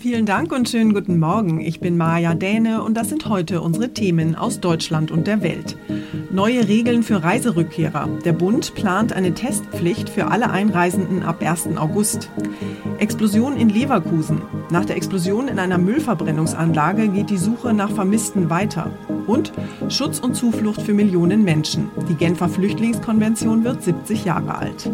Vielen Dank und schönen guten Morgen. Ich bin Maja Däne und das sind heute unsere Themen aus Deutschland und der Welt. Neue Regeln für Reiserückkehrer. Der Bund plant eine Testpflicht für alle Einreisenden ab 1. August. Explosion in Leverkusen. Nach der Explosion in einer Müllverbrennungsanlage geht die Suche nach Vermissten weiter. Und Schutz und Zuflucht für Millionen Menschen. Die Genfer Flüchtlingskonvention wird 70 Jahre alt.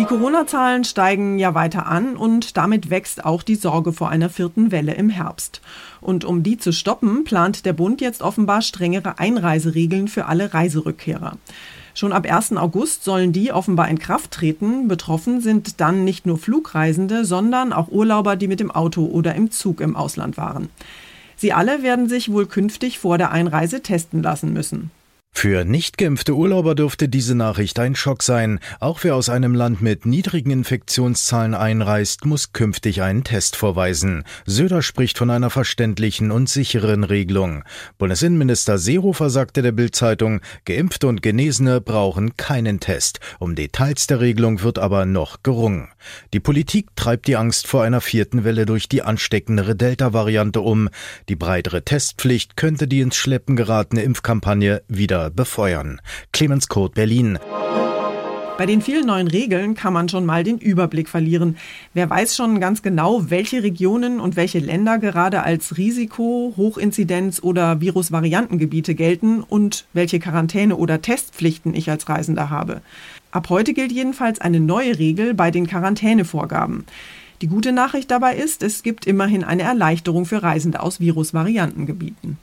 Die Corona-Zahlen steigen ja weiter an und damit wächst auch die Sorge vor einer vierten Welle im Herbst. Und um die zu stoppen, plant der Bund jetzt offenbar strengere Einreiseregeln für alle Reiserückkehrer. Schon ab 1. August sollen die offenbar in Kraft treten. Betroffen sind dann nicht nur Flugreisende, sondern auch Urlauber, die mit dem Auto oder im Zug im Ausland waren. Sie alle werden sich wohl künftig vor der Einreise testen lassen müssen. Für nicht geimpfte Urlauber dürfte diese Nachricht ein Schock sein. Auch wer aus einem Land mit niedrigen Infektionszahlen einreist, muss künftig einen Test vorweisen. Söder spricht von einer verständlichen und sicheren Regelung. Bundesinnenminister Seehofer sagte der Bildzeitung, Geimpfte und Genesene brauchen keinen Test. Um Details der Regelung wird aber noch gerungen. Die Politik treibt die Angst vor einer vierten Welle durch die ansteckendere Delta-Variante um. Die breitere Testpflicht könnte die ins Schleppen geratene Impfkampagne wieder befeuern. Clemens Kurt, Berlin. Bei den vielen neuen Regeln kann man schon mal den Überblick verlieren. Wer weiß schon ganz genau, welche Regionen und welche Länder gerade als Risiko, Hochinzidenz oder Virusvariantengebiete gelten und welche Quarantäne oder Testpflichten ich als Reisender habe. Ab heute gilt jedenfalls eine neue Regel bei den Quarantänevorgaben. Die gute Nachricht dabei ist, es gibt immerhin eine Erleichterung für Reisende aus Virusvariantengebieten.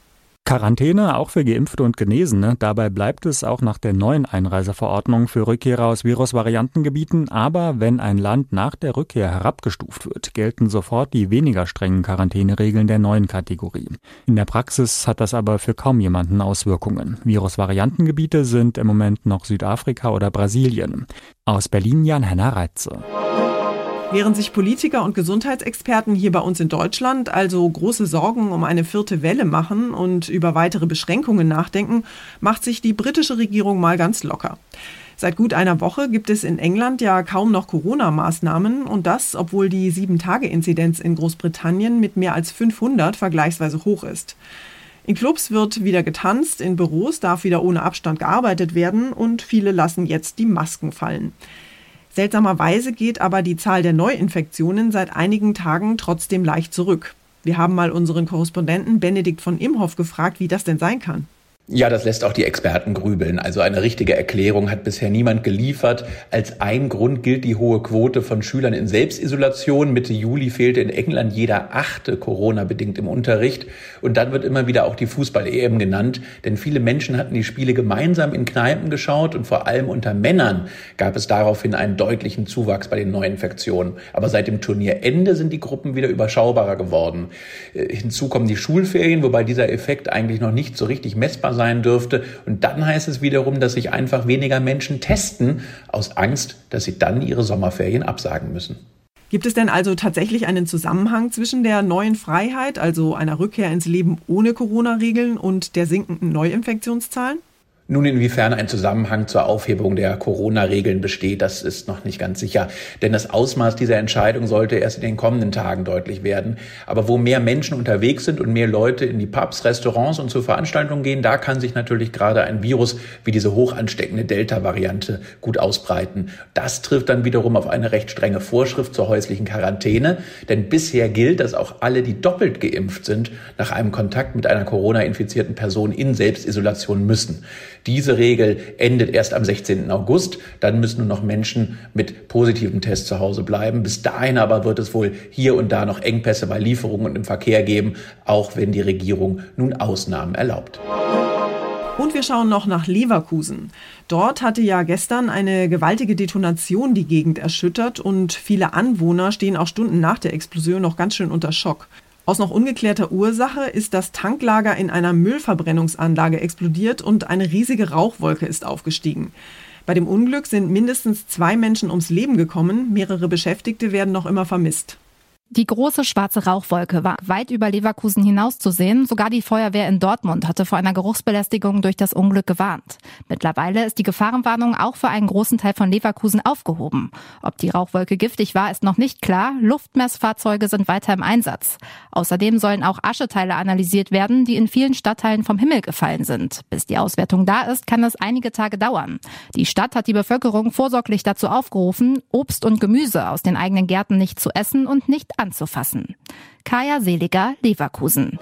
Quarantäne auch für Geimpfte und Genesene. Dabei bleibt es auch nach der neuen Einreiseverordnung für Rückkehrer aus Virusvariantengebieten. Aber wenn ein Land nach der Rückkehr herabgestuft wird, gelten sofort die weniger strengen Quarantäneregeln der neuen Kategorie. In der Praxis hat das aber für kaum jemanden Auswirkungen. Virusvariantengebiete sind im Moment noch Südafrika oder Brasilien. Aus Berlin Jan-Henner Reitze. Während sich Politiker und Gesundheitsexperten hier bei uns in Deutschland also große Sorgen um eine vierte Welle machen und über weitere Beschränkungen nachdenken, macht sich die britische Regierung mal ganz locker. Seit gut einer Woche gibt es in England ja kaum noch Corona-Maßnahmen und das, obwohl die 7-Tage-Inzidenz in Großbritannien mit mehr als 500 vergleichsweise hoch ist. In Clubs wird wieder getanzt, in Büros darf wieder ohne Abstand gearbeitet werden und viele lassen jetzt die Masken fallen. Seltsamerweise geht aber die Zahl der Neuinfektionen seit einigen Tagen trotzdem leicht zurück. Wir haben mal unseren Korrespondenten Benedikt von Imhoff gefragt, wie das denn sein kann. Ja, das lässt auch die Experten grübeln. Also eine richtige Erklärung hat bisher niemand geliefert. Als ein Grund gilt die hohe Quote von Schülern in Selbstisolation. Mitte Juli fehlte in England jeder achte Corona-bedingt im Unterricht. Und dann wird immer wieder auch die Fußball-EM genannt. Denn viele Menschen hatten die Spiele gemeinsam in Kneipen geschaut und vor allem unter Männern gab es daraufhin einen deutlichen Zuwachs bei den Neuinfektionen. Aber seit dem Turnierende sind die Gruppen wieder überschaubarer geworden. Äh, hinzu kommen die Schulferien, wobei dieser Effekt eigentlich noch nicht so richtig messbar sein dürfte. Und dann heißt es wiederum, dass sich einfach weniger Menschen testen, aus Angst, dass sie dann ihre Sommerferien absagen müssen. Gibt es denn also tatsächlich einen Zusammenhang zwischen der neuen Freiheit, also einer Rückkehr ins Leben ohne Corona-Regeln und der sinkenden Neuinfektionszahlen? Nun, inwiefern ein Zusammenhang zur Aufhebung der Corona-Regeln besteht, das ist noch nicht ganz sicher. Denn das Ausmaß dieser Entscheidung sollte erst in den kommenden Tagen deutlich werden. Aber wo mehr Menschen unterwegs sind und mehr Leute in die Pubs, Restaurants und zu Veranstaltungen gehen, da kann sich natürlich gerade ein Virus wie diese hoch ansteckende Delta-Variante gut ausbreiten. Das trifft dann wiederum auf eine recht strenge Vorschrift zur häuslichen Quarantäne. Denn bisher gilt, dass auch alle, die doppelt geimpft sind, nach einem Kontakt mit einer Corona-infizierten Person in Selbstisolation müssen. Diese Regel endet erst am 16. August. Dann müssen nur noch Menschen mit positivem Test zu Hause bleiben. Bis dahin aber wird es wohl hier und da noch Engpässe bei Lieferungen und im Verkehr geben, auch wenn die Regierung nun Ausnahmen erlaubt. Und wir schauen noch nach Leverkusen. Dort hatte ja gestern eine gewaltige Detonation die Gegend erschüttert und viele Anwohner stehen auch Stunden nach der Explosion noch ganz schön unter Schock. Aus noch ungeklärter Ursache ist das Tanklager in einer Müllverbrennungsanlage explodiert und eine riesige Rauchwolke ist aufgestiegen. Bei dem Unglück sind mindestens zwei Menschen ums Leben gekommen, mehrere Beschäftigte werden noch immer vermisst. Die große schwarze Rauchwolke war weit über Leverkusen hinaus zu sehen. Sogar die Feuerwehr in Dortmund hatte vor einer Geruchsbelästigung durch das Unglück gewarnt. Mittlerweile ist die Gefahrenwarnung auch für einen großen Teil von Leverkusen aufgehoben. Ob die Rauchwolke giftig war, ist noch nicht klar. Luftmessfahrzeuge sind weiter im Einsatz. Außerdem sollen auch Ascheteile analysiert werden, die in vielen Stadtteilen vom Himmel gefallen sind. Bis die Auswertung da ist, kann es einige Tage dauern. Die Stadt hat die Bevölkerung vorsorglich dazu aufgerufen, Obst und Gemüse aus den eigenen Gärten nicht zu essen und nicht anzufassen. Kaya Seliger, Leverkusen.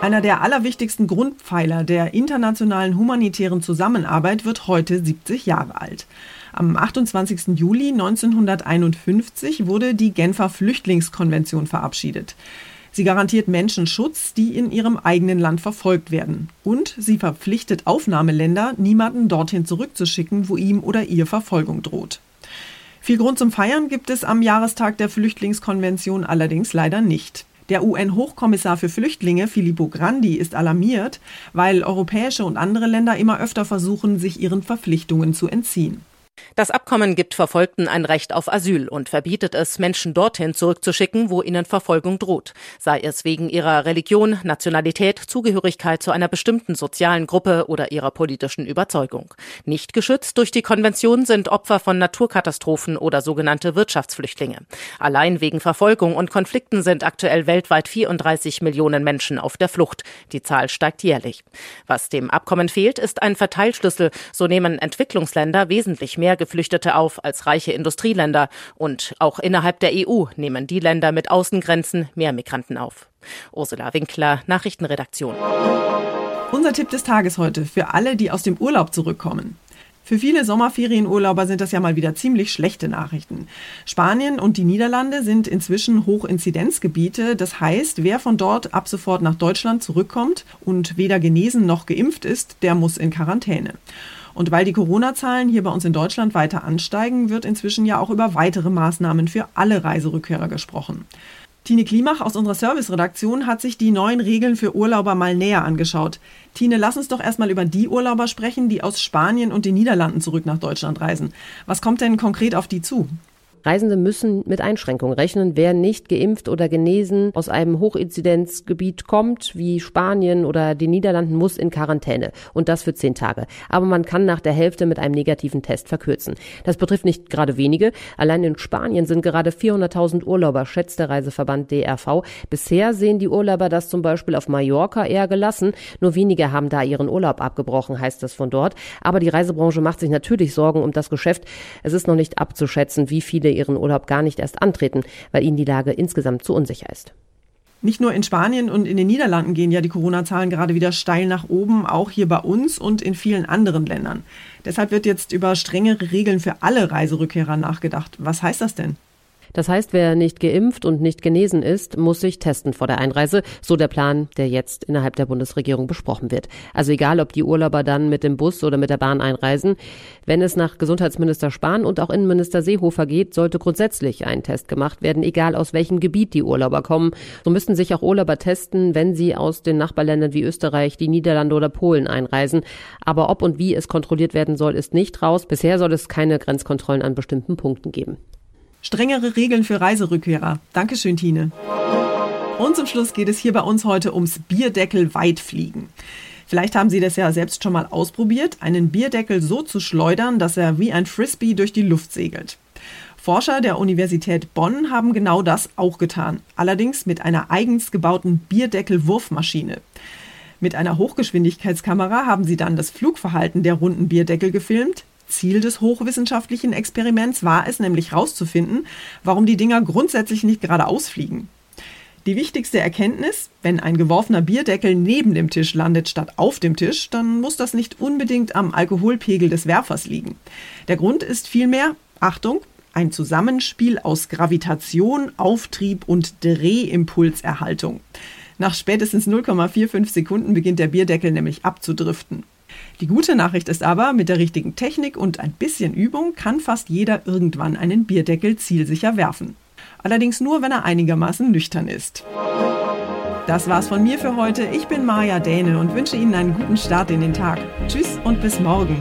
Einer der allerwichtigsten Grundpfeiler der internationalen humanitären Zusammenarbeit wird heute 70 Jahre alt. Am 28. Juli 1951 wurde die Genfer Flüchtlingskonvention verabschiedet. Sie garantiert Menschen Schutz, die in ihrem eigenen Land verfolgt werden. Und sie verpflichtet Aufnahmeländer, niemanden dorthin zurückzuschicken, wo ihm oder ihr Verfolgung droht. Viel Grund zum Feiern gibt es am Jahrestag der Flüchtlingskonvention allerdings leider nicht. Der UN-Hochkommissar für Flüchtlinge, Filippo Grandi, ist alarmiert, weil europäische und andere Länder immer öfter versuchen, sich ihren Verpflichtungen zu entziehen. Das Abkommen gibt Verfolgten ein Recht auf Asyl und verbietet es, Menschen dorthin zurückzuschicken, wo ihnen Verfolgung droht, sei es wegen ihrer Religion, Nationalität, Zugehörigkeit zu einer bestimmten sozialen Gruppe oder ihrer politischen Überzeugung. Nicht geschützt durch die Konvention sind Opfer von Naturkatastrophen oder sogenannte Wirtschaftsflüchtlinge. Allein wegen Verfolgung und Konflikten sind aktuell weltweit 34 Millionen Menschen auf der Flucht. Die Zahl steigt jährlich. Was dem Abkommen fehlt, ist ein Verteilschlüssel. So nehmen Entwicklungsländer wesentlich mehr mehr Geflüchtete auf als reiche Industrieländer. Und auch innerhalb der EU nehmen die Länder mit Außengrenzen mehr Migranten auf. Ursula Winkler, Nachrichtenredaktion. Unser Tipp des Tages heute für alle, die aus dem Urlaub zurückkommen. Für viele Sommerferienurlauber sind das ja mal wieder ziemlich schlechte Nachrichten. Spanien und die Niederlande sind inzwischen Hochinzidenzgebiete. Das heißt, wer von dort ab sofort nach Deutschland zurückkommt und weder genesen noch geimpft ist, der muss in Quarantäne. Und weil die Corona-Zahlen hier bei uns in Deutschland weiter ansteigen, wird inzwischen ja auch über weitere Maßnahmen für alle Reiserückkehrer gesprochen. Tine Klimach aus unserer Serviceredaktion hat sich die neuen Regeln für Urlauber mal näher angeschaut. Tine, lass uns doch erstmal über die Urlauber sprechen, die aus Spanien und den Niederlanden zurück nach Deutschland reisen. Was kommt denn konkret auf die zu? Reisende müssen mit Einschränkungen rechnen. Wer nicht geimpft oder genesen aus einem Hochinzidenzgebiet kommt, wie Spanien oder die Niederlanden, muss in Quarantäne. Und das für zehn Tage. Aber man kann nach der Hälfte mit einem negativen Test verkürzen. Das betrifft nicht gerade wenige. Allein in Spanien sind gerade 400.000 Urlauber, schätzt der Reiseverband DRV. Bisher sehen die Urlauber das zum Beispiel auf Mallorca eher gelassen. Nur wenige haben da ihren Urlaub abgebrochen, heißt es von dort. Aber die Reisebranche macht sich natürlich Sorgen um das Geschäft. Es ist noch nicht abzuschätzen, wie viele ihren Urlaub gar nicht erst antreten, weil ihnen die Lage insgesamt zu unsicher ist. Nicht nur in Spanien und in den Niederlanden gehen ja die Corona-Zahlen gerade wieder steil nach oben, auch hier bei uns und in vielen anderen Ländern. Deshalb wird jetzt über strengere Regeln für alle Reiserückkehrer nachgedacht. Was heißt das denn? Das heißt, wer nicht geimpft und nicht genesen ist, muss sich testen vor der Einreise. So der Plan, der jetzt innerhalb der Bundesregierung besprochen wird. Also egal, ob die Urlauber dann mit dem Bus oder mit der Bahn einreisen. Wenn es nach Gesundheitsminister Spahn und auch Innenminister Seehofer geht, sollte grundsätzlich ein Test gemacht werden, egal aus welchem Gebiet die Urlauber kommen. So müssten sich auch Urlauber testen, wenn sie aus den Nachbarländern wie Österreich, die Niederlande oder Polen einreisen. Aber ob und wie es kontrolliert werden soll, ist nicht raus. Bisher soll es keine Grenzkontrollen an bestimmten Punkten geben. Strengere Regeln für Reiserückkehrer. Dankeschön, Tine. Und zum Schluss geht es hier bei uns heute ums Bierdeckel weitfliegen. Vielleicht haben Sie das ja selbst schon mal ausprobiert, einen Bierdeckel so zu schleudern, dass er wie ein Frisbee durch die Luft segelt. Forscher der Universität Bonn haben genau das auch getan, allerdings mit einer eigens gebauten Bierdeckel-Wurfmaschine. Mit einer Hochgeschwindigkeitskamera haben sie dann das Flugverhalten der runden Bierdeckel gefilmt, Ziel des hochwissenschaftlichen Experiments war es nämlich herauszufinden, warum die Dinger grundsätzlich nicht geradeaus fliegen. Die wichtigste Erkenntnis, wenn ein geworfener Bierdeckel neben dem Tisch landet statt auf dem Tisch, dann muss das nicht unbedingt am Alkoholpegel des Werfers liegen. Der Grund ist vielmehr, Achtung, ein Zusammenspiel aus Gravitation, Auftrieb und Drehimpulserhaltung. Nach spätestens 0,45 Sekunden beginnt der Bierdeckel nämlich abzudriften. Die gute Nachricht ist aber, mit der richtigen Technik und ein bisschen Übung kann fast jeder irgendwann einen Bierdeckel zielsicher werfen. Allerdings nur, wenn er einigermaßen nüchtern ist. Das war's von mir für heute. Ich bin Maja Däne und wünsche Ihnen einen guten Start in den Tag. Tschüss und bis morgen.